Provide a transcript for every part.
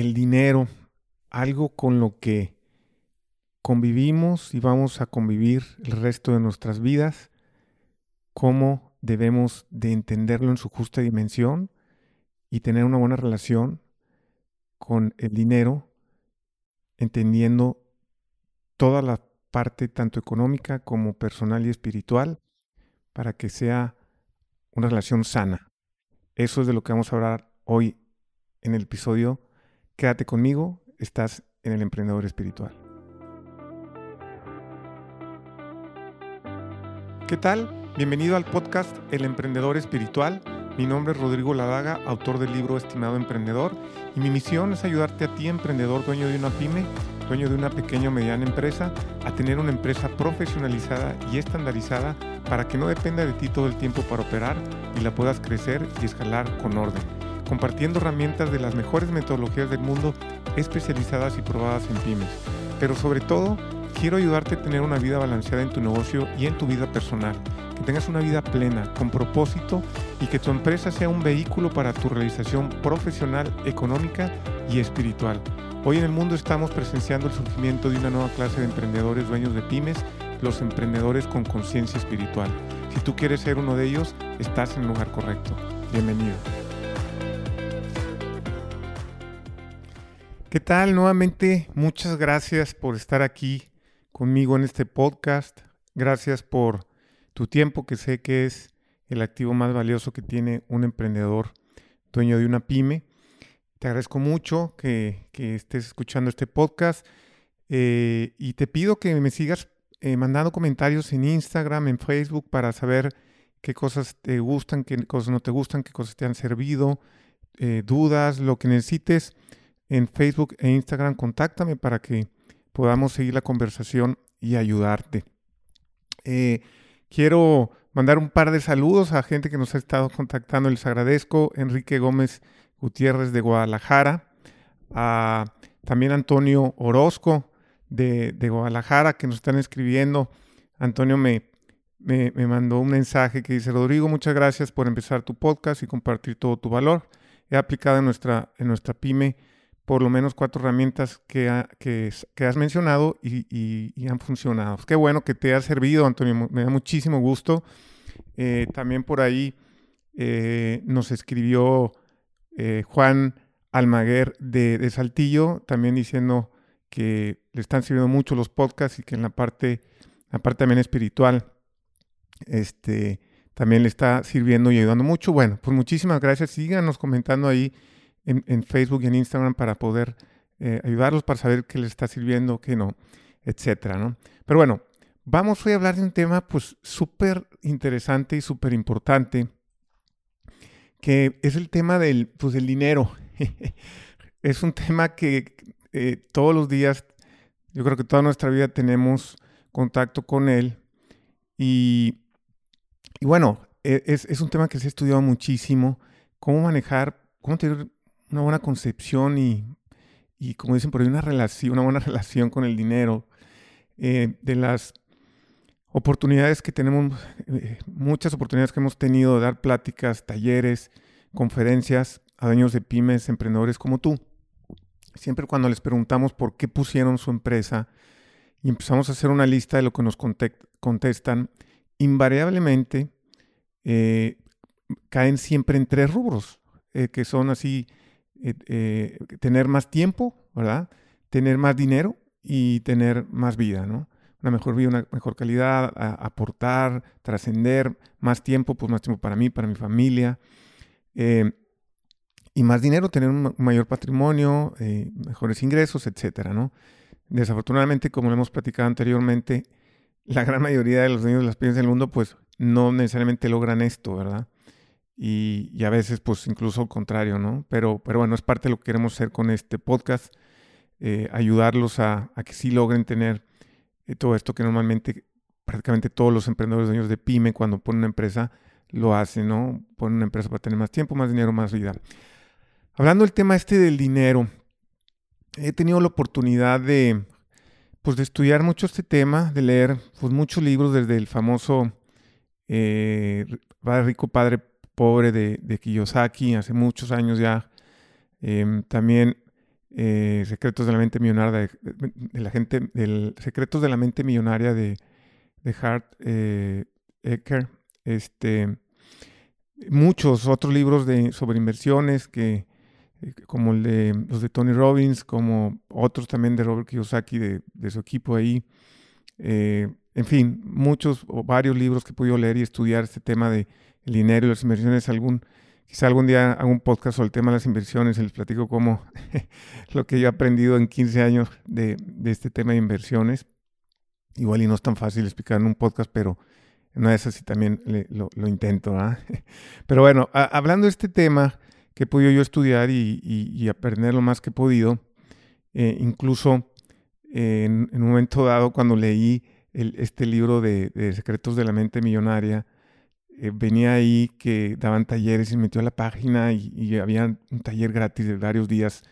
el dinero, algo con lo que convivimos y vamos a convivir el resto de nuestras vidas, cómo debemos de entenderlo en su justa dimensión y tener una buena relación con el dinero, entendiendo toda la parte tanto económica como personal y espiritual para que sea una relación sana. Eso es de lo que vamos a hablar hoy en el episodio. Quédate conmigo, estás en el emprendedor espiritual. ¿Qué tal? Bienvenido al podcast El Emprendedor Espiritual. Mi nombre es Rodrigo Ladaga, autor del libro Estimado Emprendedor, y mi misión es ayudarte a ti, emprendedor, dueño de una pyme, dueño de una pequeña o mediana empresa, a tener una empresa profesionalizada y estandarizada para que no dependa de ti todo el tiempo para operar y la puedas crecer y escalar con orden, compartiendo herramientas de las mejores metodologías del mundo especializadas y probadas en pymes. Pero sobre todo, quiero ayudarte a tener una vida balanceada en tu negocio y en tu vida personal, que tengas una vida plena, con propósito y que tu empresa sea un vehículo para tu realización profesional, económica y espiritual. Hoy en el mundo estamos presenciando el surgimiento de una nueva clase de emprendedores dueños de pymes los emprendedores con conciencia espiritual. Si tú quieres ser uno de ellos, estás en el lugar correcto. Bienvenido. ¿Qué tal? Nuevamente, muchas gracias por estar aquí conmigo en este podcast. Gracias por tu tiempo, que sé que es el activo más valioso que tiene un emprendedor dueño de una pyme. Te agradezco mucho que, estés escuchando este podcast eh, y te pido que me sigas eh, mandando comentarios en Instagram, en Facebook, para saber qué cosas te gustan, qué cosas no te gustan, qué cosas te han servido, eh, dudas, lo que necesites. En Facebook e Instagram, contáctame para que podamos seguir la conversación y ayudarte. Eh, quiero mandar un par de saludos a gente que nos ha estado contactando, les agradezco. Enrique Gómez Gutiérrez de Guadalajara, a también Antonio Orozco de, Guadalajara que nos están escribiendo. Antonio me, me, mandó un mensaje que dice, Rodrigo, muchas gracias por empezar tu podcast y compartir todo tu valor. He aplicado en nuestra, en nuestra pyme por lo menos cuatro herramientas que, que, has mencionado y, han funcionado. Qué bueno que te ha servido, Antonio. Me da muchísimo gusto. Eh, también por ahí eh, nos escribió eh, Juan Almaguer de, de Saltillo, también diciendo que le están sirviendo mucho los podcasts y que en la parte, la parte también espiritual, este, también le está sirviendo y ayudando mucho. Bueno, pues muchísimas gracias. Síganos comentando ahí en, Facebook y en Instagram para poder eh, ayudarlos para saber qué les está sirviendo, qué no, etcétera, ¿no? Pero bueno, vamos hoy a hablar de un tema pues súper interesante y súper importante, que es el tema del, pues, del dinero. es un tema que eh, todos los días, yo creo que toda nuestra vida tenemos contacto con él. Y, bueno, e, es, un tema que se ha estudiado muchísimo, cómo manejar, cómo tener una buena concepción y, como dicen por ahí, una relación, una buena relación con el dinero, eh, de las oportunidades que tenemos, eh, muchas oportunidades que hemos tenido de dar pláticas, talleres, conferencias a dueños de pymes, emprendedores como tú. Siempre cuando les preguntamos por qué pusieron su empresa y empezamos a hacer una lista de lo que nos contestan, invariablemente eh, caen siempre en tres rubros, que son así, eh, tener más tiempo, ¿verdad? Tener más dinero y tener más vida, ¿no? Una mejor vida, una mejor calidad, aportar, trascender, más tiempo, pues más tiempo para mí, para mi familia y más dinero, tener un mayor patrimonio, eh, mejores ingresos, etcétera, ¿no? Desafortunadamente, como lo hemos platicado anteriormente, la gran mayoría de los niños de las pymes del mundo, pues no necesariamente logran esto, ¿verdad? Y, a veces, pues incluso al contrario, ¿no? Pero, pero bueno, es parte de lo que queremos hacer con este podcast, eh, ayudarlos a, que sí logren tener eh, todo esto que normalmente prácticamente todos los emprendedores dueños de pyme cuando ponen una empresa lo hacen, ¿no? Ponen una empresa para tener más tiempo, más dinero, más vida. Hablando del tema este del dinero, he tenido la oportunidad de, pues, de estudiar mucho este tema, de leer pues, muchos libros desde el famoso eh, Padre Rico, Padre Pobre de, Kiyosaki, hace muchos años ya. Em, también eh, Secretos de la mente millonaria de, la gente, Secretos de la mente millonaria de, de Hart eh, Ecker, este, muchos otros libros de, sobre inversiones que eh, como el de los de Tony Robbins, como otros también de Robert Kiyosaki, de, de su equipo ahí. Eh, en fin, muchos o varios libros que he podido leer y estudiar este tema de el dinero y las inversiones. Algún, quizá algún día haga un podcast sobre el tema de las inversiones y les platico cómo lo que yo he aprendido en 15 años de, de este tema de inversiones. Igual y no es tan fácil explicar en un podcast, pero no es así también lo, lo, intento. Pero bueno, hablando de este tema, que he podido yo estudiar y, aprender lo más que he podido. Eh, incluso en, un momento dado, cuando leí este libro de, Secretos de la Mente Millonaria, eh, venía ahí que daban talleres y me metió a la página y, había un taller gratis de varios días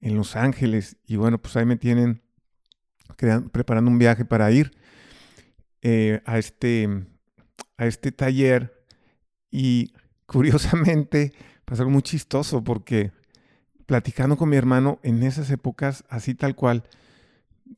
en Los Ángeles. Y bueno, pues ahí me tienen preparando un viaje para ir eh, a, este, a este taller. Y curiosamente, pasó algo muy chistoso porque platicando con mi hermano en esas épocas, así tal cual,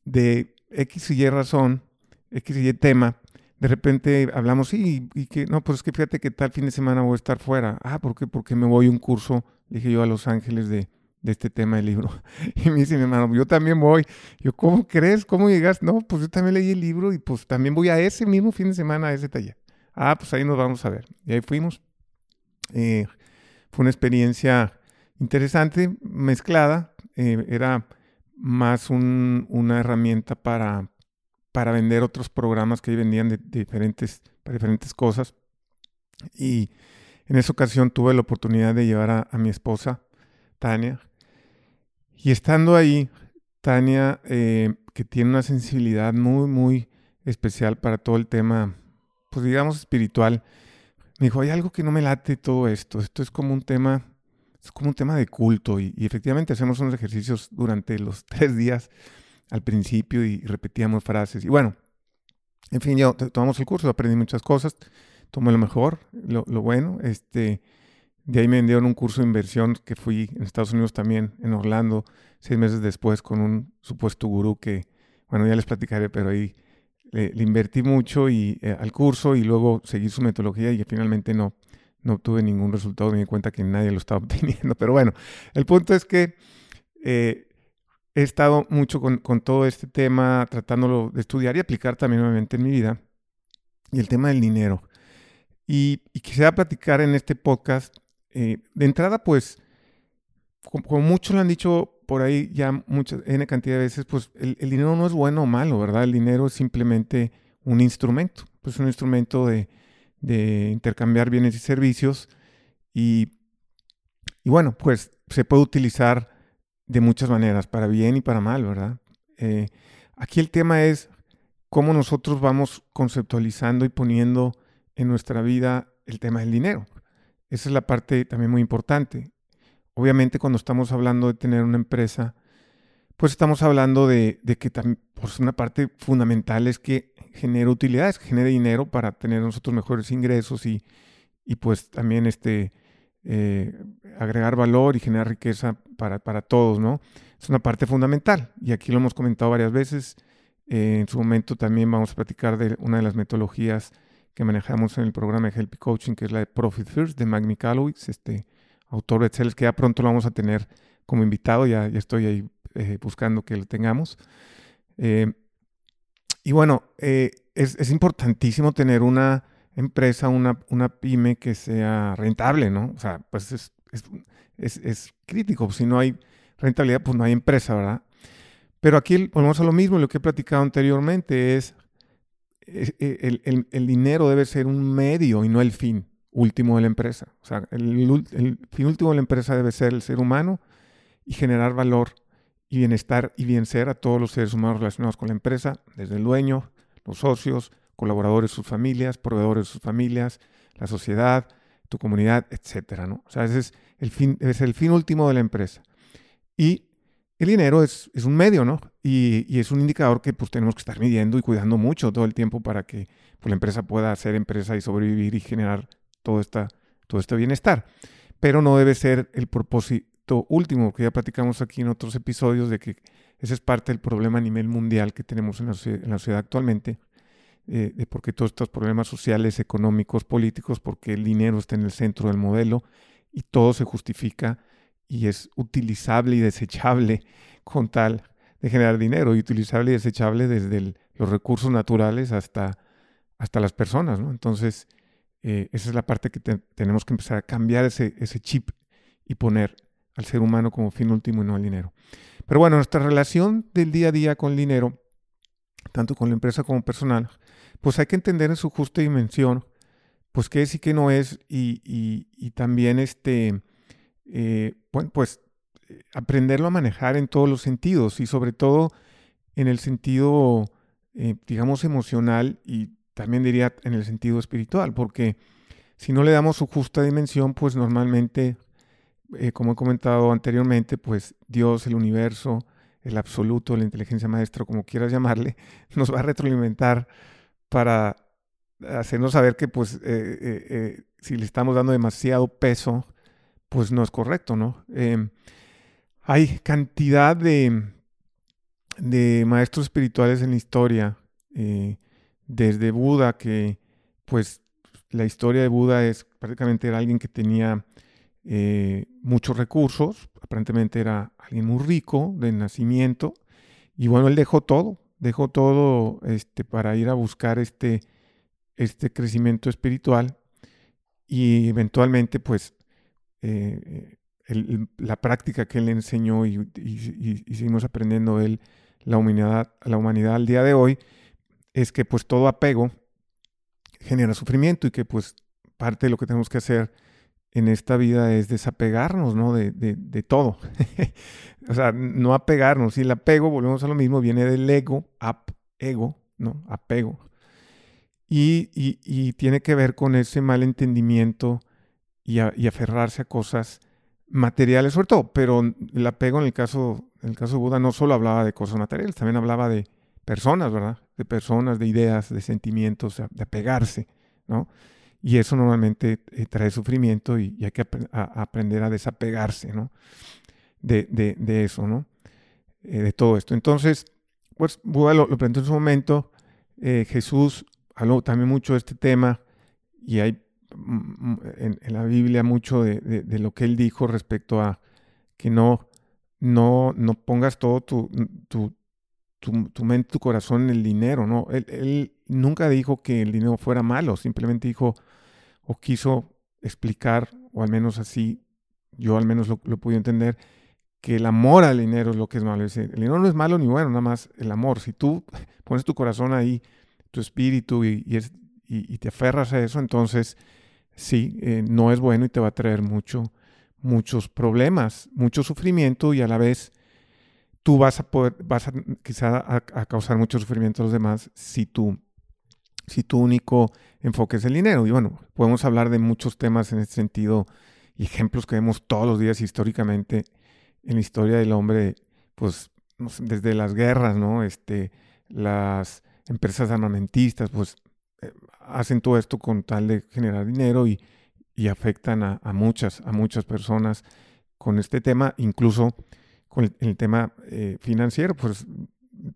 de X y Y razón, X y Y tema, de repente hablamos, sí, y que, no, pues es que fíjate que tal fin de semana voy a estar fuera. Ah, ¿por qué? Porque me voy a un curso, dije yo, a Los Ángeles de, este tema del libro. Y me dice mi hermano, yo también voy. Yo, ¿cómo crees? ¿Cómo llegas? No, pues yo también leí el libro y pues también voy a ese mismo fin de semana a ese taller. Ah, pues ahí nos vamos a ver. Y ahí fuimos. Eh, fue una experiencia interesante, mezclada. Eh, era más una herramienta para, para vender otros programas que vendían de, diferentes, para diferentes cosas. Y en esa ocasión tuve la oportunidad de llevar a, mi esposa, Tania. Y estando ahí, Tania, eh, que tiene una sensibilidad muy, muy especial para todo el tema, pues digamos, espiritual, me dijo, hay algo que no me late todo esto. Esto es como un tema, es como un tema de culto. Y, efectivamente hacemos unos ejercicios durante los tres días al principio y, repetíamos frases. Y bueno, en fin, yo tomamos el curso, aprendí muchas cosas, tomé lo mejor, lo, bueno. Este, de ahí me vendieron un curso de inversión que fui en Estados Unidos también, en Orlando, seis meses después con un supuesto gurú que, bueno, ya les platicaré, pero ahí le, invertí mucho y, eh, al curso y luego seguí su metodología y finalmente no, no obtuve ningún resultado, me di cuenta que nadie lo estaba obteniendo. Pero bueno, el punto es que eh, he estado mucho con, todo este tema, tratándolo de estudiar y aplicar también nuevamente en mi vida, y el tema del dinero. Y, quisiera platicar en este podcast, eh, de entrada, pues, como, muchos lo han dicho por ahí ya muchas, N cantidad de veces, pues el, dinero no es bueno o malo, ¿verdad? El dinero es simplemente un instrumento, pues un instrumento de, intercambiar bienes y servicios y, bueno, pues se puede utilizar de muchas maneras, para bien y para mal, ¿verdad? Eh, aquí el tema es cómo nosotros vamos conceptualizando y poniendo en nuestra vida el tema del dinero. Esa es la parte también muy importante obviamente cuando estamos hablando de tener una empresa, pues estamos hablando de, que también, pues una parte fundamental es que genere utilidades, genere dinero para tener nosotros mejores ingresos y, pues también este, eh, agregar valor y generar riqueza para, todos, ¿no? Es una parte fundamental y aquí lo hemos comentado varias veces. Eh, en su momento también vamos a platicar de una de las metodologías que manejamos en el programa de Help Coaching, que es la de Profit First de Mag Mikalowicz, este, autor de Excel, que ya pronto lo vamos a tener como invitado, ya, ya estoy ahí eh, buscando que lo tengamos. Y bueno, es, importantísimo tener una empresa, una, una, pyme que sea rentable, ¿no? O sea, pues es, es, crítico, si no hay rentabilidad, pues no hay empresa, ¿verdad? Pero aquí volvemos a lo mismo, lo que he platicado anteriormente es, el, el, el dinero debe ser un medio y no el fin último de la empresa. O sea, el, fin último de la empresa debe ser el ser humano y generar valor y bienestar y bien ser a todos los seres humanos relacionados con la empresa, desde el dueño, los socios, colaboradores, sus familias, proveedores, sus familias, la sociedad, tu comunidad, etcétera, ¿no? O sea, ese es el fin, es el fin último de la empresa. Y el dinero es, es un medio, ¿no? Y, y, es un indicador que pues tenemos que estar midiendo y cuidando mucho todo el tiempo para que pues, la empresa pueda ser empresa y sobrevivir y generar todo, esta, todo este bienestar. Pero no debe ser el propósito, último, porque ya platicamos aquí en otros episodios de que ese es parte del problema a nivel mundial que tenemos en la, sociedad actualmente, eh, de por qué todos estos problemas sociales, económicos, políticos, porque el dinero está en el centro del modelo y todo se justifica y es utilizable y desechable con tal de generar dinero y utilizable y desechable desde los recursos naturales hasta, hasta las personas. Entonces, eh, esa es la parte que tenemos que empezar a cambiar ese, ese chip y poner al ser humano como fin último y no al dinero. Pero bueno, nuestra relación del día a día con el dinero, tanto con la empresa como personal, pues hay que entender en su justa dimensión, pues qué es y qué no es, y, y, también este, eh, bueno, pues aprenderlo a manejar en todos los sentidos y sobre todo en el sentido, eh, digamos, emocional y también diría en el sentido espiritual, porque si no le damos su justa dimensión, pues normalmente, eh, como he comentado anteriormente, pues Dios, el universo, el absoluto, la inteligencia maestra, como quieras llamarle, nos va a retroalimentar para hacernos saber que pues eh, eh, si le estamos dando demasiado peso, pues no es correcto, ¿no? Em, hay cantidad de, de maestros espirituales en la historia desde Buda, que pues la historia de Buda es prácticamente era alguien que tenía eh, muchos recursos, aparentemente era alguien muy rico de nacimiento, y bueno, él dejó todo, dejó todo este, para ir a buscar este, este crecimiento espiritual y eventualmente pues eh, la práctica que él enseñó y, y, seguimos aprendiendo él, la humanidad, la humanidad al día de hoy, es que pues todo apego genera sufrimiento y que pues parte de lo que tenemos que hacer en esta vida es desapegarnos, ¿no? De, de, todo. o sea, no apegarnos. Y el apego, volvemos a lo mismo, viene del ego, ap, ego, ¿no? Apego. Y, y, tiene que ver con ese mal entendimiento y, y, aferrarse a cosas materiales, sobre todo. Pero el apego en el caso, en el caso de Buda no solo hablaba de cosas materiales, también hablaba de personas, ¿verdad? De personas, de ideas, de sentimientos, de apegarse, ¿no? Y eso normalmente eh, trae sufrimiento y, hay que aprender a desapegarse, ¿no? De, eso, ¿no? Eh, de todo esto. Entonces, pues Buda lo, lo en su momento, eh, Jesús habló también mucho de este tema y hay mm, mm, en, la Biblia mucho de, lo que él dijo respecto a que no, no, no pongas todo tu, tu, tu, mente, tu corazón en el dinero, ¿no? Él, nunca dijo que el dinero fuera malo, simplemente dijo o quiso explicar, o al menos así, yo al menos lo, pude entender, que el amor al dinero es lo que es malo. el dinero no es malo ni bueno, nada más el amor. Si tú pones tu corazón ahí, tu espíritu y, y, te aferras a eso, entonces sí, eh, no es bueno y te va a traer mucho, muchos problemas, mucho sufrimiento y a la vez tú vas a poder, vas a quizá a, causar mucho sufrimiento a los demás si tú, si tu único enfoque es el dinero. Y bueno, podemos hablar de muchos temas en este sentido ejemplos que vemos todos los días históricamente en la historia del hombre, pues desde las guerras, ¿no? Este, las empresas armamentistas, pues eh, hacen todo esto con tal de generar dinero y, y afectan a, a, muchas, a muchas personas con este tema, incluso con el, tema eh, financiero, pues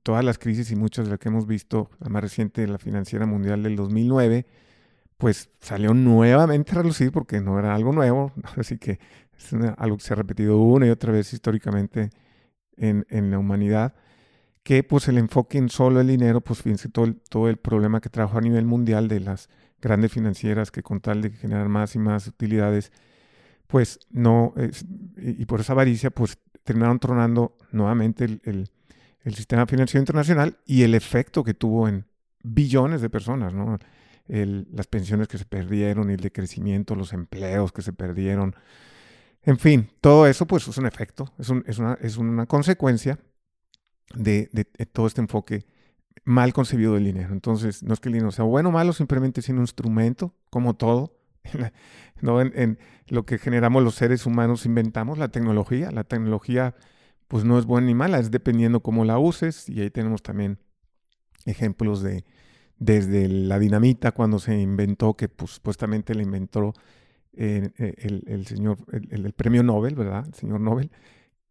todas las crisis y muchas de las que hemos visto, la más reciente, la financiera mundial del 2009, pues salió nuevamente a relucir porque no era algo nuevo, así que es algo que se ha repetido una y otra vez históricamente en, en, la humanidad, que pues el enfoque en solo el dinero, pues fíjense todo el, todo el problema que trajo a nivel mundial de las grandes financieras que con tal de generar más y más utilidades, pues no, y por esa avaricia, pues terminaron tronando nuevamente el, sistema financiero internacional y el efecto que tuvo en billones de personas, las pensiones que se perdieron el decrecimiento, los empleos que se perdieron. En fin, todo eso pues es un efecto, es, una, consecuencia de, todo este enfoque mal concebido del dinero. Entonces, no es que el dinero sea bueno o malo, simplemente es un instrumento, como todo. En, lo que generamos los seres humanos inventamos, la tecnología. La tecnología pues no es buena ni mala, es dependiendo cómo la uses. Y ahí tenemos también ejemplos de desde la dinamita cuando se inventó, que pues, supuestamente la inventó el, señor, el, premio Nobel, ¿verdad? El señor Nobel,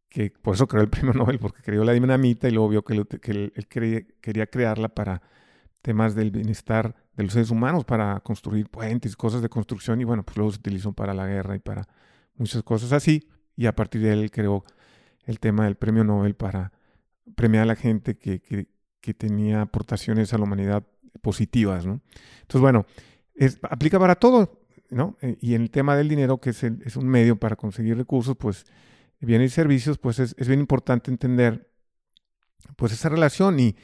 que por eso creó el premio Nobel, porque creó la dinamita y luego vio que, él quería crearla para temas del bienestar de los seres humanos, para construir puentes, cosas de construcción, y bueno, pues luego se utilizó para la guerra y para muchas cosas así, y a partir de él creó el tema del premio Nobel para premiar a la gente que, que, tenía aportaciones a la humanidad positivas, ¿no? Entonces, bueno, es, aplica para todo, ¿no? Eh, y el tema del dinero, que es, es un medio para conseguir recursos, pues bienes y servicios, pues es, bien importante entender pues esa relación y,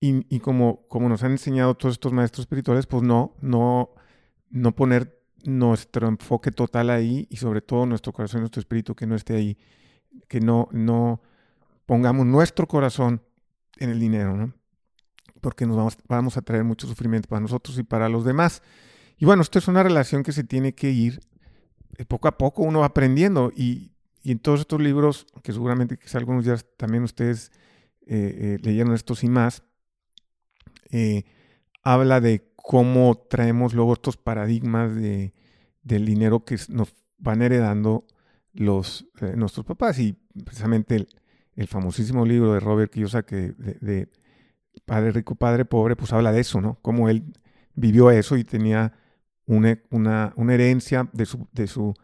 y, como, como nos han enseñado todos estos maestros espirituales, pues no, no, no poner nuestro enfoque total ahí y sobre todo nuestro corazón, nuestro espíritu que no esté ahí, que no, no pongamos nuestro corazón en el dinero, ¿no? Porque nos vamos, vamos a traer mucho sufrimiento para nosotros y para los demás. Y bueno, esto es una relación que se tiene que ir eh, poco a poco, uno va aprendiendo y, y en todos estos libros, que seguramente quizá algunos ya también ustedes eh, eh, leyeron estos y más, habla de cómo traemos luego estos paradigmas de, del dinero que nos van heredando los, nuestros papás. Y precisamente el, famosísimo libro de Robert Kiyosaki de, de, Padre Rico, Padre Pobre, pues habla de eso, ¿no? Cómo él vivió eso y tenía una, una, herencia de su, de su,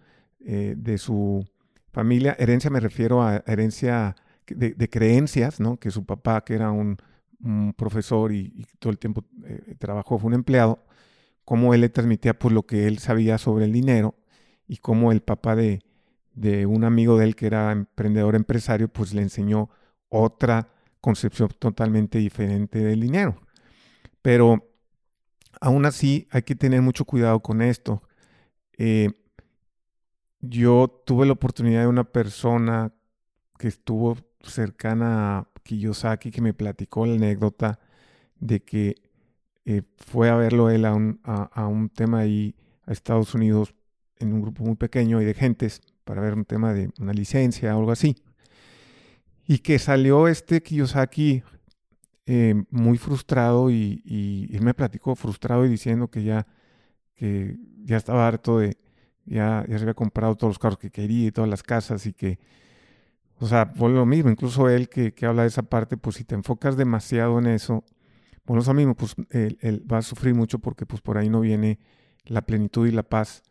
de su Familia, herencia me refiero a herencia de, creencias, ¿no? Que su papá, que era un, profesor y, todo el tiempo eh, trabajó, fue un empleado, cómo él le transmitía pues lo que él sabía sobre el dinero y cómo el papá de, de un amigo de él que era emprendedor empresario, pues le enseñó otra concepción totalmente diferente del dinero. Pero aún así hay que tener mucho cuidado con esto. Eh, yo tuve la oportunidad de una persona que estuvo cercana a Kiyosaki que me platicó la anécdota de que eh, fue a verlo él a un, a, un, tema ahí a Estados Unidos en un grupo muy pequeño y de gentes para ver un tema de una licencia o algo así. Y que salió este Kiyosaki eh, muy frustrado y, y, me platicó frustrado y diciendo que ya, que ya estaba harto de, ya, ya se había comprado todos los carros que quería y todas las casas y que, o sea, fue lo mismo, incluso él que, que habla de esa parte, pues si te enfocas demasiado en eso, bueno, eso mismo, pues él, va a sufrir mucho porque pues por ahí no viene la plenitud y la paz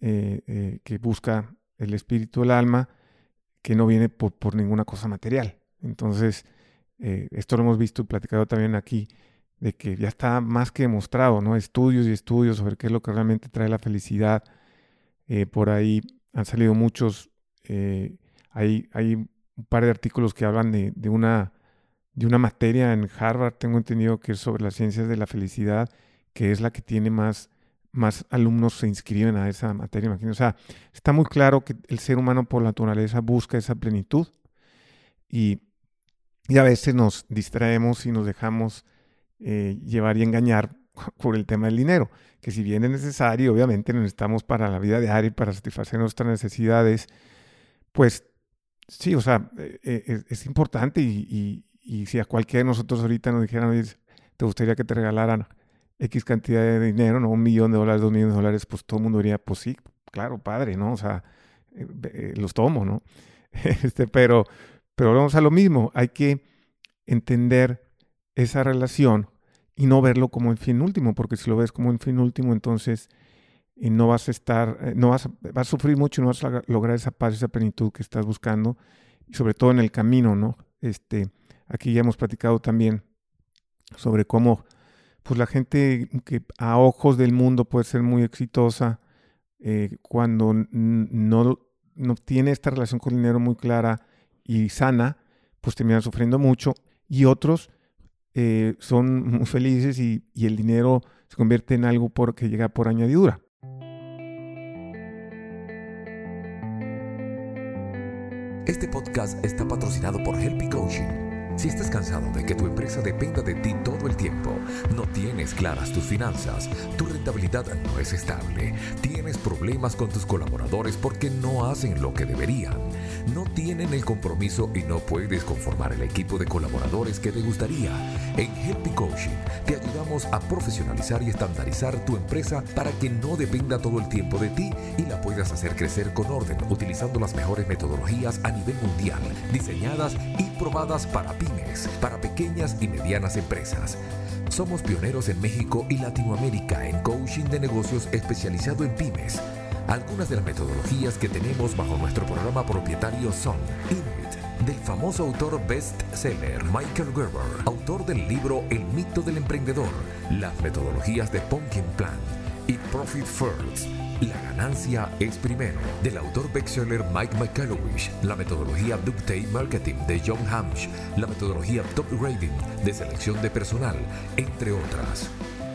eh, eh, que busca el espíritu, el alma, que no viene por, por ninguna cosa material. Entonces, eh, esto lo hemos visto y platicado también aquí, de que ya está más que demostrado, ¿no? Estudios y estudios sobre qué es lo que realmente trae la felicidad, eh, por ahí han salido muchos, eh, hay, hay, un par de artículos que hablan de, de, una, de una materia en Harvard, tengo entendido que es sobre las ciencias de la felicidad, que es la que tiene más, más alumnos se inscriben a esa materia. O sea, está muy claro que el ser humano por naturaleza busca esa plenitud y, y a veces nos distraemos y nos dejamos eh, llevar y engañar por el tema del dinero, que si bien es necesario, obviamente necesitamos para la vida diaria y para satisfacer nuestras necesidades, pues sí, o sea, eh, eh, es, importante y, si a cualquiera de nosotros ahorita nos dijeran, te gustaría que te regalaran X cantidad de dinero, ¿no? Un millón de dólares, dos millones de dólares, pues todo el mundo diría, pues sí, claro, padre, ¿no? O sea, eh, los tomo, ¿no? este, pero, pero vamos a lo mismo, hay que entender esa relación y no verlo como el fin último, porque si lo ves como el fin último, entonces eh, no vas a estar, eh, no vas a, sufrir mucho no vas a lograr esa paz, esa plenitud que estás buscando, sobre todo en el camino, ¿no? Este, aquí ya hemos platicado también sobre cómo pues la gente que a ojos del mundo puede ser muy exitosa eh, cuando no, no tiene esta relación con el dinero muy clara y sana, pues terminan sufriendo mucho. Y otros eh, son muy felices y, el dinero se convierte en algo que llega por añadidura. Este podcast está patrocinado por Helpy Coaching. Si estás cansado de que tu empresa dependa de ti todo el tiempo, no tienes claras tus finanzas, tu rentabilidad no es estable, tienes problemas con tus colaboradores porque no hacen lo que deberían, no tienen el compromiso y no puedes conformar el equipo de colaboradores que te gustaría, en Helpy Coaching te ayudamos a profesionalizar y estandarizar tu empresa para que no dependa todo el tiempo de ti y la puedas hacer crecer con orden utilizando las mejores metodologías a nivel mundial, diseñadas y probadas para pymes, para pequeñas y medianas empresas. Somos pioneros en México y Latinoamérica en coaching de negocios especializado en pymes. Algunas de las metodologías que tenemos bajo nuestro programa propietario son INIT, del famoso autor bestseller Michael Gerber, autor del libro El mito del emprendedor, las metodologías de Pumpkin Plan y Profit First la ganancia es primero, del autor bestseller Mike McCallowish, la metodología Ductate Marketing de John Hamsh, la metodología Top Rating de selección de personal, entre otras.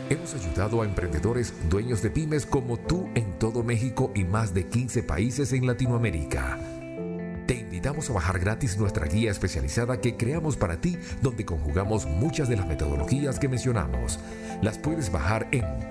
Hemos ayudado a emprendedores dueños de pymes como tú en todo México y más de 15 países en Latinoamérica. Te invitamos a bajar gratis nuestra guía especializada que creamos para ti, donde conjugamos muchas de las metodologías que mencionamos. Las puedes bajar en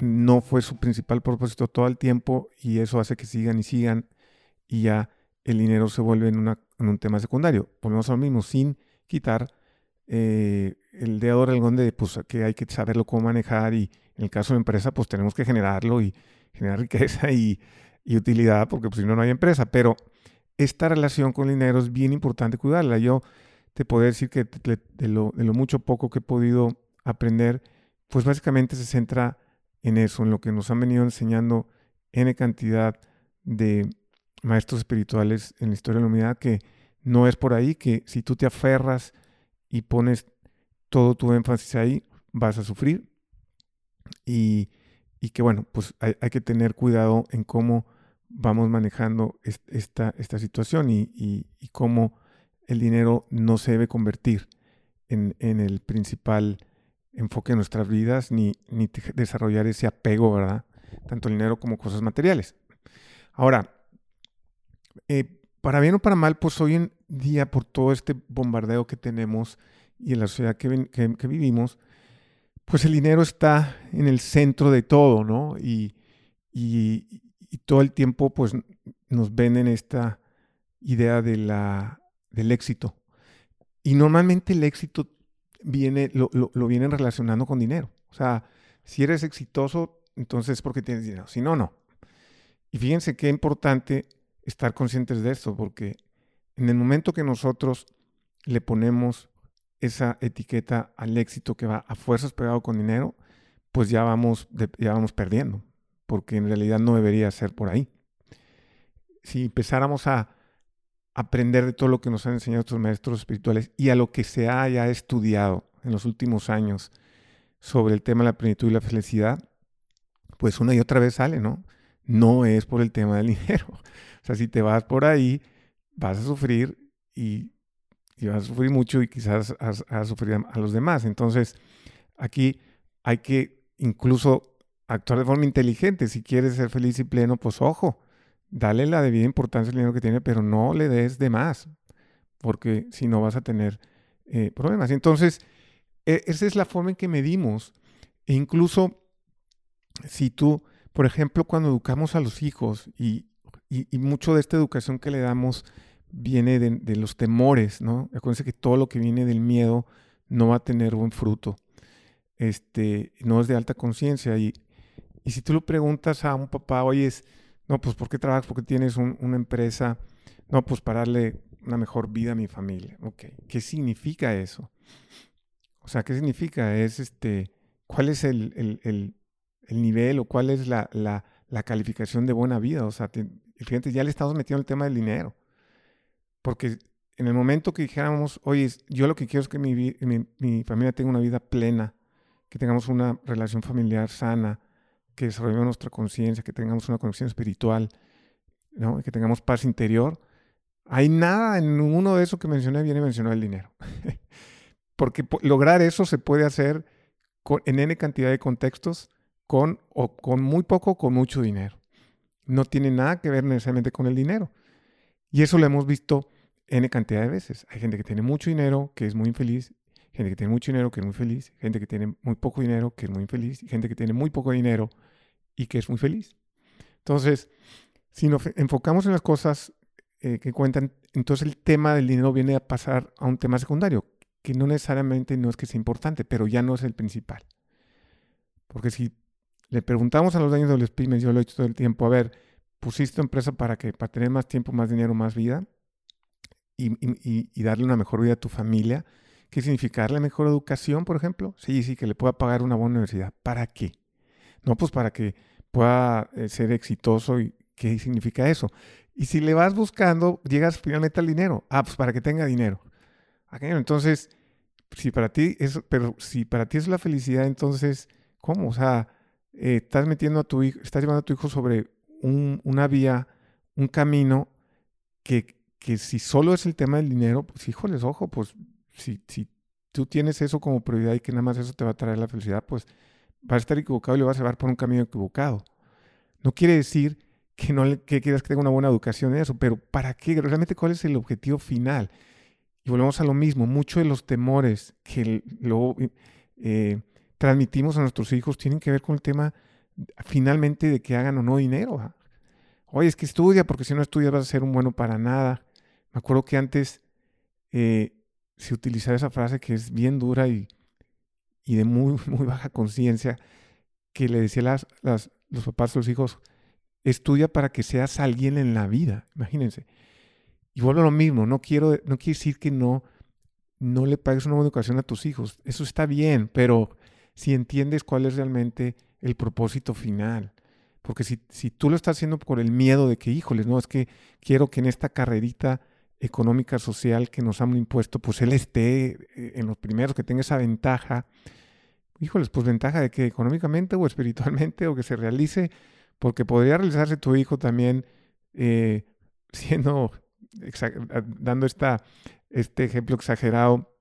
No fue su principal propósito todo el tiempo y eso hace que sigan y sigan y ya el dinero se vuelve en, un tema secundario. Volvemos a lo mismo, sin quitar eh, el dedo del de pues, que hay que saberlo cómo manejar y en el caso de empresa pues tenemos que generarlo y generar riqueza y, utilidad porque pues, si no no hay empresa. Pero esta relación con el dinero es bien importante cuidarla. Yo te puedo decir que de lo, de lo mucho poco que he podido aprender, pues básicamente se centra en eso, en lo que nos han venido enseñando N cantidad de maestros espirituales en la historia de la humanidad, que no es por ahí, que si tú te aferras y pones todo tu énfasis ahí, vas a sufrir. Y, que bueno, pues hay, que tener cuidado en cómo vamos manejando esta, esta situación y, cómo el dinero no se debe convertir en, en el principal enfoque de nuestras vidas ni, ni desarrollar ese apego, ¿verdad? Tanto el dinero como cosas materiales. Ahora, eh, para bien o para mal, pues hoy en día, por todo este bombardeo que tenemos y en la sociedad que, vivimos, pues el dinero está en el centro de todo, ¿no? Y, todo el tiempo, pues nos venden esta idea de la, del éxito. Y normalmente el éxito viene, lo, lo, vienen relacionando con dinero. O sea, si eres exitoso, entonces es porque tienes dinero. Si no, no. Y fíjense qué importante estar conscientes de esto, porque en el momento que nosotros le ponemos esa etiqueta al éxito que va a fuerzas pegado con dinero, pues ya vamos, ya vamos perdiendo, porque en realidad no debería ser por ahí. Si empezáramos a aprender de todo lo que nos han enseñado estos maestros espirituales y a lo que se haya estudiado en los últimos años sobre el tema de la plenitud y la felicidad, pues una y otra vez sale, ¿no? No es por el tema del dinero. O sea, si te vas por ahí, vas a sufrir y, vas a sufrir mucho y quizás a, sufrir a los demás. Entonces, aquí hay que incluso actuar de forma inteligente. Si quieres ser feliz y pleno, pues ojo, dale la debida importancia al dinero que tiene, pero no le des de más, porque si no vas a tener eh, problemas. Entonces, e, esa es la forma en que medimos. E incluso si tú, por ejemplo, cuando educamos a los hijos y, mucho de esta educación que le damos viene de, los temores, ¿no? Acuérdense que todo lo que viene del miedo no va a tener buen fruto. Este, no es de alta conciencia. Y, y si tú lo preguntas a un papá, oye, es, no, pues ¿por qué trabajas? ¿Por qué tienes una empresa? No, pues para darle una mejor vida a mi familia. Ok, ¿qué significa eso? O sea, ¿qué significa? Es este, ¿cuál es el, nivel o cuál es la, calificación de buena vida? O sea, fíjate, ya le estamos metiendo el tema del dinero. Porque en el momento que dijéramos, oye, yo lo que quiero es que mi, mi, familia tenga una vida plena que tengamos una relación familiar sana, que desarrollemos nuestra conciencia, que tengamos una conexión espiritual, ¿no? que tengamos paz interior. Hay nada en ninguno de eso que mencioné viene mencionado el dinero. Porque lograr eso se puede hacer en N cantidad de contextos con, o con muy poco o con mucho dinero. No tiene nada que ver necesariamente con el dinero. Y eso lo hemos visto N cantidad de veces. Hay gente que tiene mucho dinero, que es muy infeliz, gente que tiene mucho dinero, que es muy feliz, gente que tiene muy poco dinero, que es muy infeliz, gente que tiene muy poco dinero y que es muy feliz. Entonces, si nos enfocamos en las cosas eh, que cuentan, entonces el tema del dinero viene a pasar a un tema secundario, que no necesariamente no es que sea importante, pero ya no es el principal. Porque si le preguntamos a los dueños de los pymes, yo lo he hecho todo el tiempo, a ver, pusiste tu empresa para que para tener más tiempo, más dinero, más vida y, darle una mejor vida a tu familia. ¿Qué significa? ¿Darle mejor educación, por ejemplo? Sí, sí, que le pueda pagar una buena universidad. ¿Para qué? No, pues para que pueda eh, ser exitoso. ¿Y qué significa eso? Y si le vas buscando, llegas finalmente al dinero. Ah, pues para que tenga dinero. Entonces, si para ti es, pero si para ti es la felicidad, entonces, ¿cómo? O sea, eh, estás metiendo a tu hijo, estás llevando a tu hijo sobre una vía, un camino que, que, si solo es el tema del dinero, pues híjoles, ojo, pues si, si tú tienes eso como prioridad y que nada más eso te va a traer la felicidad, pues vas a estar equivocado y le vas a llevar por un camino equivocado. No quiere decir que no que quieras que tenga una buena educación en eso, pero ¿para qué? Realmente, ¿cuál es el objetivo final? Y volvemos a lo mismo, muchos de los temores que luego eh, transmitimos a nuestros hijos tienen que ver con el tema finalmente de que hagan o no dinero. Oye, es que estudia, porque si no estudias vas a ser un bueno para nada. Me acuerdo que antes eh, se utilizaba esa frase que es bien dura y, y de muy, muy baja conciencia, que le decía las, las, los papás a los hijos, estudia para que seas alguien en la vida, imagínense. Y vuelvo a lo mismo, no quiero, no quiere decir que no, no le pagues una buena educación a tus hijos, eso está bien, pero si entiendes cuál es realmente el propósito final. Porque si, si tú lo estás haciendo por el miedo de que, híjoles, no, es que quiero que en esta carrerita económica, social que nos han impuesto, pues él esté eh, en los primeros, que tenga esa ventaja. Híjoles, pues ventaja de que económicamente o espiritualmente o que se realice, porque podría realizarse tu hijo también eh, siendo, dando esta, este ejemplo exagerado,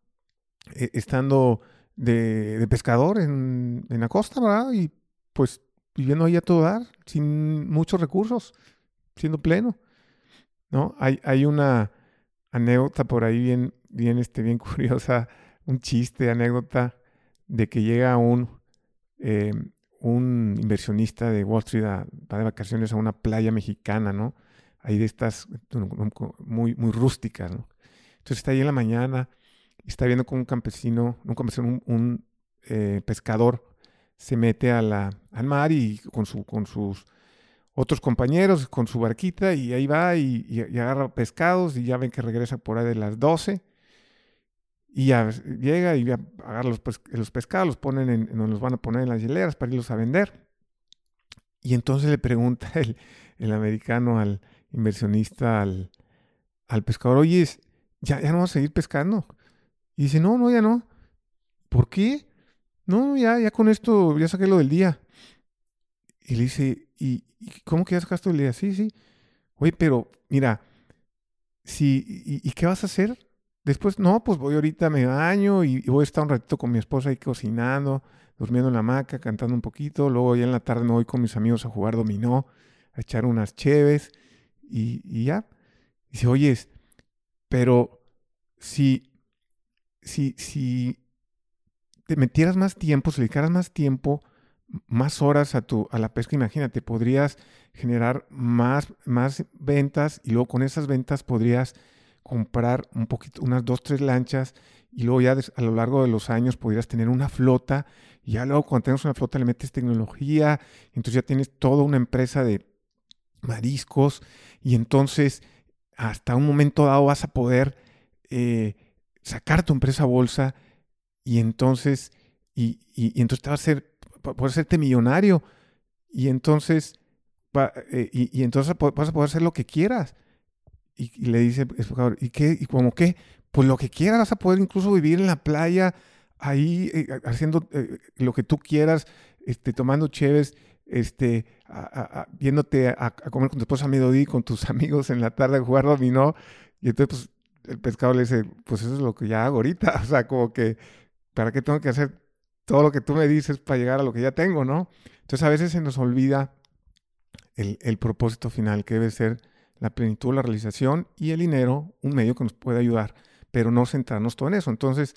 eh, estando de, pescador en, en, la costa, ¿verdad? Y pues viviendo ahí a todo dar, sin muchos recursos, siendo pleno. ¿No? Hay, hay una anécdota por ahí bien, bien, este, bien curiosa, un chiste, anécdota, de que llega un, eh, un inversionista de Wall Street a, de vacaciones a una playa mexicana, ¿no? Ahí de estas muy, muy rústicas, ¿no? Entonces está ahí en la mañana está viendo con un campesino, un campesino, un, eh, pescador, se mete a al mar y con, su, con sus otros compañeros, con su barquita, y ahí va y, agarra pescados y ya ven que regresa por ahí de las 12. Y ya llega y agarra los, los pescados, los ponen en, los van a poner en las hileras para irlos a vender. Y entonces le pregunta el, el americano al inversionista, al, al pescador, oye, ¿ya, ¿ya no vas a seguir pescando? Y dice, no, no, ya no. ¿Por qué? No, ya, ya con esto, ya saqué lo del día. Y le dice, ¿y, cómo que ya sacaste el día? Sí, sí. Oye, pero mira, si, y, qué vas a hacer? Después, no, pues voy ahorita, me baño y, voy a estar un ratito con mi esposa ahí cocinando, durmiendo en la hamaca, cantando un poquito. Luego ya en la tarde me voy con mis amigos a jugar dominó, a echar unas cheves y, y ya. Y dice, oye, pero si si, si te metieras más tiempo, si dedicaras más tiempo, más horas a, tu, a la pesca, imagínate, podrías generar más, más ventas y luego con esas ventas podrías comprar un poquito, unas dos, tres lanchas y luego ya a lo largo de los años podrías tener una flota y ya luego cuando tengas una flota le metes tecnología, entonces ya tienes toda una empresa de mariscos y entonces hasta un momento dado vas a poder eh, sacar tu empresa a bolsa y entonces, y, entonces te vas a hacer, puedes hacerte millonario y entonces, eh, y, entonces vas a poder hacer lo que quieras. Y, le dice, ¿y qué? ¿Y como qué? Pues lo que quieras, vas a poder incluso vivir en la playa ahí eh, haciendo eh, lo que tú quieras, este, tomando chéves, este, viéndote a, comer con tu esposa a mediodía, con tus amigos en la tarde a jugar dominó. Y entonces, pues, el pescado le dice, pues eso es lo que ya hago ahorita. O sea, como que, ¿para qué tengo que hacer todo lo que tú me dices para llegar a lo que ya tengo, no? Entonces, a veces se nos olvida el, el propósito final, que debe ser la plenitud, la realización y el dinero, un medio que nos puede ayudar, pero no centrarnos todo en eso. Entonces,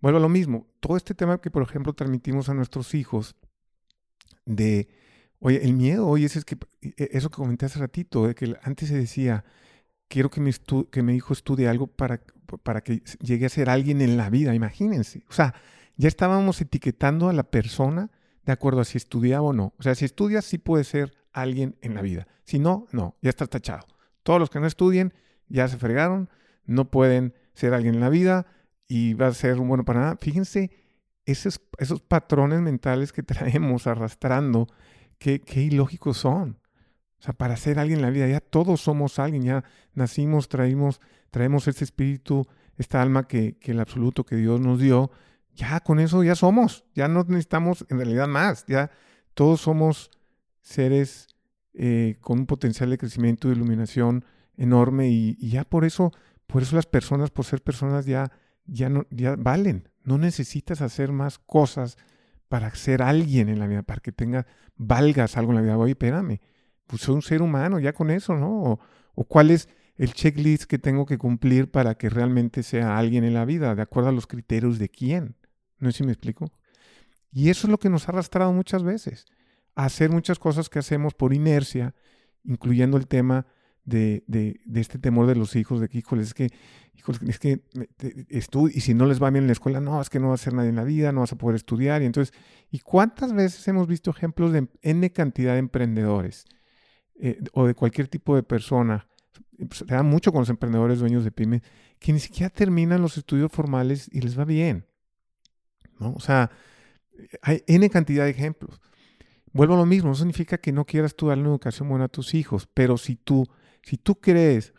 vuelvo a lo mismo. Todo este tema que, por ejemplo, transmitimos a nuestros hijos de, oye, el miedo, oye, es que, e, eso que comenté hace ratito, de que antes se decía, quiero que mi, que mi hijo estudie algo para, para que llegue a ser alguien en la vida, imagínense. O sea, ya estábamos etiquetando a la persona de acuerdo a si estudiaba o no. O sea, si estudia, sí puede ser alguien en la vida. Si no, no, ya está tachado. Todos los que no estudien ya se fregaron, no pueden ser alguien en la vida y va a ser un bueno para nada. Fíjense esos, patrones mentales que traemos arrastrando, qué, qué ilógicos son. O sea, para ser alguien en la vida, ya todos somos alguien, ya nacimos, traemos, traemos este espíritu, esta alma que, que el absoluto que Dios nos dio, ya con eso ya somos, ya no necesitamos en realidad más, ya todos somos seres eh, con un potencial de crecimiento y iluminación enorme y, ya por eso, por eso las personas, por ser personas ya, ya, no, ya valen. No necesitas hacer más cosas para ser alguien en la vida, para que tengas, valgas algo en la vida. Oye, espérame, pues soy un ser humano, ya con eso, ¿no? O, o cuál es el checklist que tengo que cumplir para que realmente sea alguien en la vida, de acuerdo a los criterios de quién. No sé si me explico. Y eso es lo que nos ha arrastrado muchas veces hacer muchas cosas que hacemos por inercia, incluyendo el tema de, de, este temor de los hijos, de que, híjole, es que, es que y si no les va bien en la escuela, no, es que no va a ser nadie en la vida, no vas a poder estudiar. Y entonces, ¿y cuántas veces hemos visto ejemplos de N cantidad de emprendedores eh, o de cualquier tipo de persona? Pues, se da mucho con los emprendedores dueños de pymes que ni siquiera terminan los estudios formales y les va bien. ¿No? O sea, hay N cantidad de ejemplos. Vuelvo a lo mismo, no significa que no quieras tú darle una educación buena a tus hijos, pero si tú, si tú crees,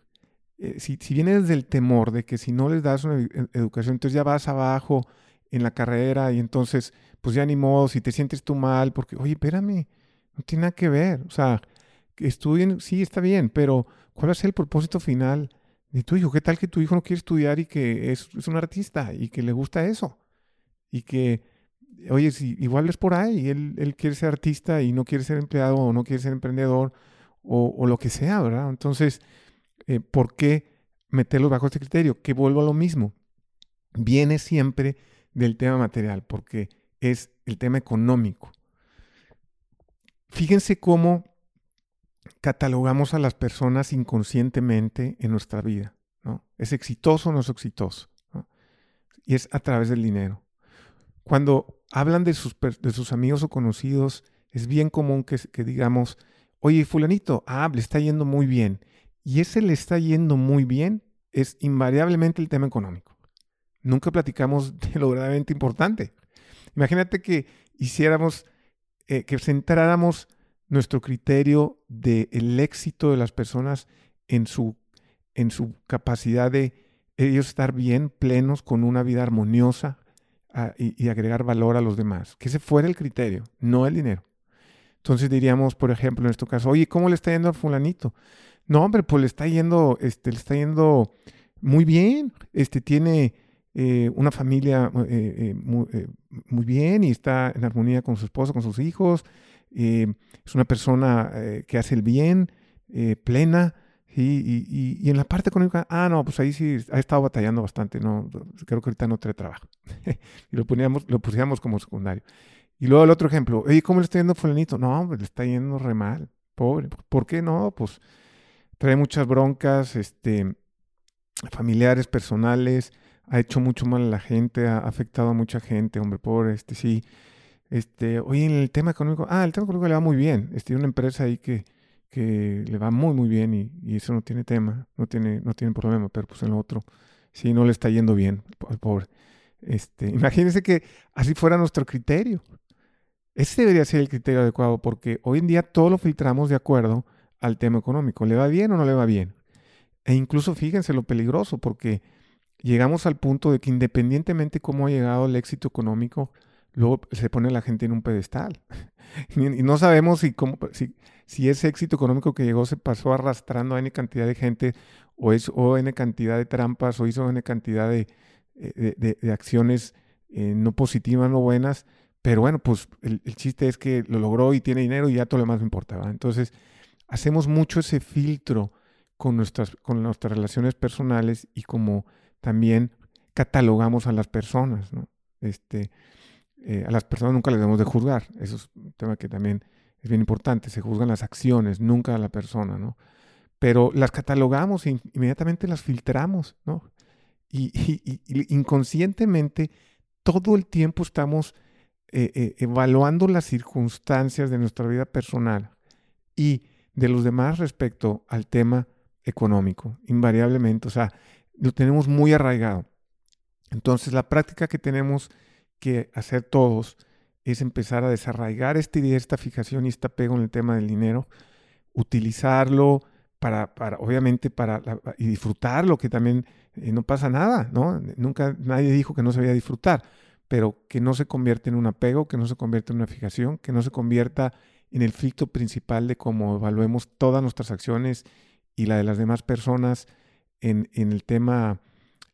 eh, si, si vienes del temor de que si no les das una educación, entonces ya vas abajo en la carrera y entonces, pues ya ni modo, si te sientes tú mal, porque, oye, espérame, no tiene nada que ver. O sea, estudien, sí, está bien, pero ¿cuál va a ser el propósito final de tu hijo? ¿Qué tal que tu hijo no quiere estudiar y que es, es un artista y que le gusta eso? Y que oye, si igual es por ahí, él, quiere ser artista y no quiere ser empleado o no quiere ser emprendedor o, lo que sea, ¿verdad? Entonces, eh, ¿por qué meterlo bajo este criterio? Que vuelvo a lo mismo. Viene siempre del tema material, porque es el tema económico. Fíjense cómo catalogamos a las personas inconscientemente en nuestra vida. ¿Es exitoso o no es exitoso? Y es a través del dinero. Cuando hablan de sus, de sus amigos o conocidos, es bien común que, digamos, oye, fulanito, ah, le está yendo muy bien. Y ese le está yendo muy bien es invariablemente el tema económico. Nunca platicamos de lo verdaderamente importante. Imagínate que hiciéramos, eh, que centráramos nuestro criterio del éxito de las personas en su, en su capacidad de ellos estar bien, plenos, con una vida armoniosa, y, agregar valor a los demás. Que ese fuera el criterio, no el dinero. Entonces diríamos, por ejemplo, en este caso, oye, ¿cómo le está yendo a fulanito? No, hombre, pues le está yendo, este, le está yendo muy bien. Este tiene eh, una familia eh, eh, muy, bien y está en armonía con su esposo, con sus hijos. es una persona que hace el bien, plena. Y, y, en la parte económica, ah, no, pues ahí sí ha estado batallando bastante, no, creo que ahorita no trae trabajo. y lo poníamos, lo pusiéramos como secundario. Y luego el otro ejemplo, oye, ¿cómo le está yendo fulanito? No, pues le está yendo re mal, pobre. ¿Por qué no? Pues trae muchas broncas, este, familiares, personales, ha hecho mucho mal a la gente, ha afectado a mucha gente, hombre, pobre, este, sí. Este, oye, en el tema económico, ah, el tema económico le va muy bien. Este, una empresa ahí que, que le va muy muy bien y, eso no tiene tema, no tiene, no tiene problema, pero pues en lo otro sí no le está yendo bien al pobre. Este, imagínense que así fuera nuestro criterio. Ese debería ser el criterio adecuado porque hoy en día todo lo filtramos de acuerdo al tema económico. ¿Le va bien o no le va bien? E incluso fíjense lo peligroso porque llegamos al punto de que independientemente cómo ha llegado el éxito económico, luego se pone la gente en un pedestal. y no sabemos si, cómo, si, si, ese éxito económico que llegó se pasó arrastrando a N cantidad de gente o, es, o N cantidad de trampas o hizo N cantidad de, eh, de, acciones eh, no positivas, no buenas. Pero bueno, pues el, chiste es que lo logró y tiene dinero y ya todo lo demás no importa. Entonces, hacemos mucho ese filtro con nuestras, con nuestras relaciones personales y como también catalogamos a las personas. Este, eh, a las personas nunca les debemos de juzgar. Eso es un tema que también es bien importante. Se juzgan las acciones, nunca a la persona, ¿no? Pero las catalogamos e inmediatamente las filtramos, ¿no? Y, inconscientemente todo el tiempo estamos eh, eh, evaluando las circunstancias de nuestra vida personal y de los demás respecto al tema económico, invariablemente. O sea, lo tenemos muy arraigado. Entonces, la práctica que tenemos que hacer todos es empezar a desarraigar esta idea, esta fijación y este apego en el tema del dinero, utilizarlo para, para obviamente, para y disfrutarlo, que también eh, no pasa nada, ¿no? Nunca nadie dijo que no se a disfrutar, pero que no se convierta en un apego, que no se convierta en una fijación, que no se convierta en el filtro principal de cómo evaluemos todas nuestras acciones y la de las demás personas en, el tema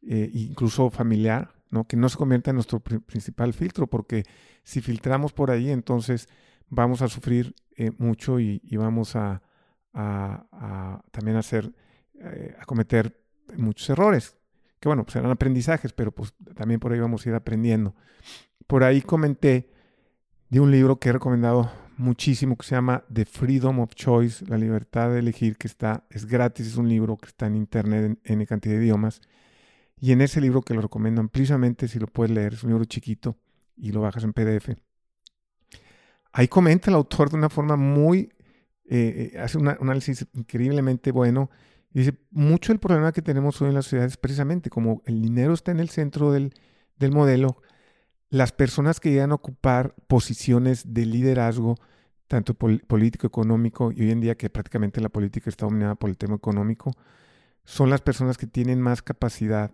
eh, incluso familiar, ¿no? que no se convierta en nuestro principal filtro, porque si filtramos por ahí, entonces vamos a sufrir eh, mucho y, vamos a, también hacer, eh, a cometer muchos errores, que bueno, pues serán aprendizajes, pero pues también por ahí vamos a ir aprendiendo. Por ahí comenté de un libro que he recomendado muchísimo que se llama The Freedom of Choice, la libertad de elegir, que está, es gratis, es un libro que está en internet en, en cantidad de idiomas. Y en ese libro que lo recomiendo amplísimamente, si lo puedes leer, es un libro chiquito y lo bajas en PDF. Ahí comenta el autor de una forma muy, eh, eh, hace un análisis increíblemente bueno. dice, mucho el problema que tenemos hoy en la sociedad es precisamente como el dinero está en el centro del, del modelo, las personas que llegan a ocupar posiciones de liderazgo, tanto político, económico, y hoy en día que prácticamente la política está dominada por el tema económico, son las personas que tienen más capacidad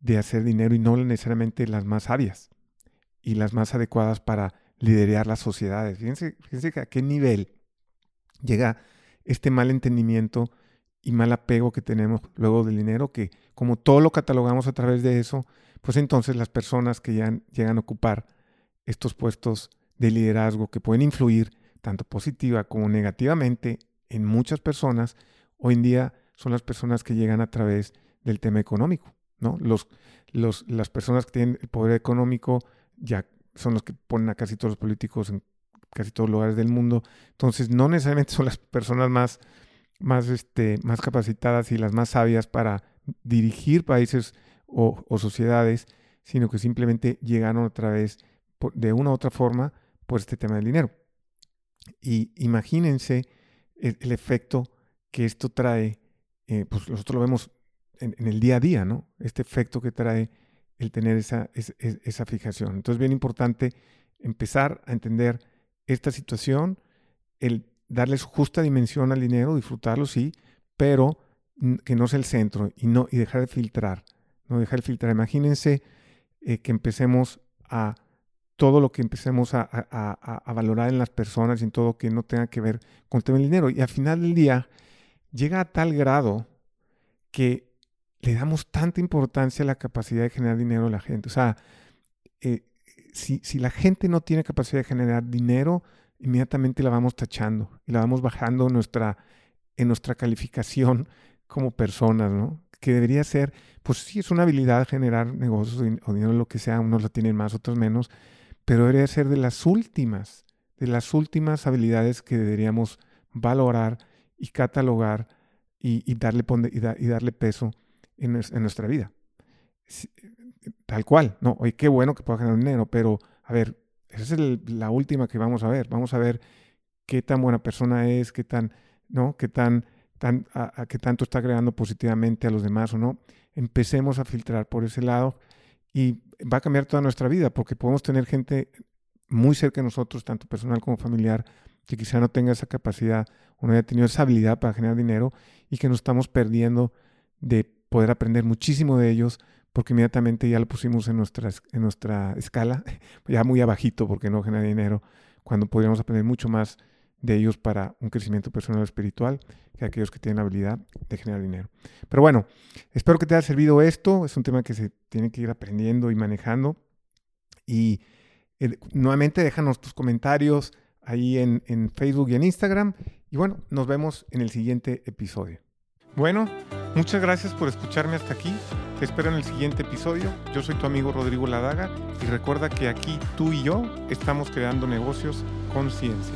de hacer dinero y no necesariamente las más sabias y las más adecuadas para liderar las sociedades. Fíjense, fíjense a qué nivel llega este mal entendimiento y mal apego que tenemos luego del dinero, que como todo lo catalogamos a través de eso, pues entonces las personas que ya llegan a ocupar estos puestos de liderazgo que pueden influir tanto positiva como negativamente en muchas personas, hoy en día son las personas que llegan a través del tema económico. ¿No? Los, las personas que tienen el poder económico ya son los que ponen a casi todos los políticos en casi todos los lugares del mundo. Entonces, no necesariamente son las personas más, más, este, más capacitadas y las más sabias para dirigir países o, sociedades, sino que simplemente llegaron a través, de una u otra forma, por este tema del dinero. Y imagínense el, efecto que esto trae, eh, pues nosotros lo vemos en, el día a día, ¿no? Este efecto que trae el tener esa, esa, fijación. Entonces, bien importante empezar a entender esta situación, el darle su justa dimensión al dinero, disfrutarlo, sí, pero que no sea el centro y, no, y dejar de filtrar no dejar de filtrar. Imagínense eh, que empecemos a todo lo que empecemos a, valorar en las personas y en todo que no tenga que ver con el tema del dinero. Y al final del día llega a tal grado que le damos tanta importancia a la capacidad de generar dinero a la gente. O sea, eh, si, si, la gente no tiene capacidad de generar dinero, inmediatamente la vamos tachando y la vamos bajando en nuestra, en nuestra calificación como personas, ¿no? Que debería ser pues sí es una habilidad generar negocios o dinero, lo que sea, unos la tienen más, otros menos, pero debería ser de las últimas, de las últimas habilidades que deberíamos valorar y catalogar y, darle, y, darle peso en, nuestra vida. tal cual, no, oye, qué bueno que pueda generar dinero, pero a ver, esa es la última que vamos a ver. Vamos a ver qué tan buena persona es, qué tan, ¿no? Qué tan, tan a, qué tanto está agregando positivamente a los demás o no empecemos a filtrar por ese lado y va a cambiar toda nuestra vida porque podemos tener gente muy cerca de nosotros, tanto personal como familiar, que quizá no tenga esa capacidad o no haya tenido esa habilidad para generar dinero y que nos estamos perdiendo de poder aprender muchísimo de ellos porque inmediatamente ya lo pusimos en nuestra, en nuestra escala, ya muy abajito porque no genera dinero, cuando podríamos aprender mucho más de ellos para un crecimiento personal espiritual que aquellos que tienen la habilidad de generar dinero. Pero bueno, espero que te haya servido esto. Es un tema que se tiene que ir aprendiendo y manejando. Y eh, nuevamente déjanos tus comentarios ahí en, en Facebook y en Instagram. Y bueno, nos vemos en el siguiente episodio. Bueno, muchas gracias por escucharme hasta aquí. Te espero en el siguiente episodio. Yo soy tu amigo Rodrigo Ladaga y recuerda que aquí tú y yo estamos creando negocios con ciencia.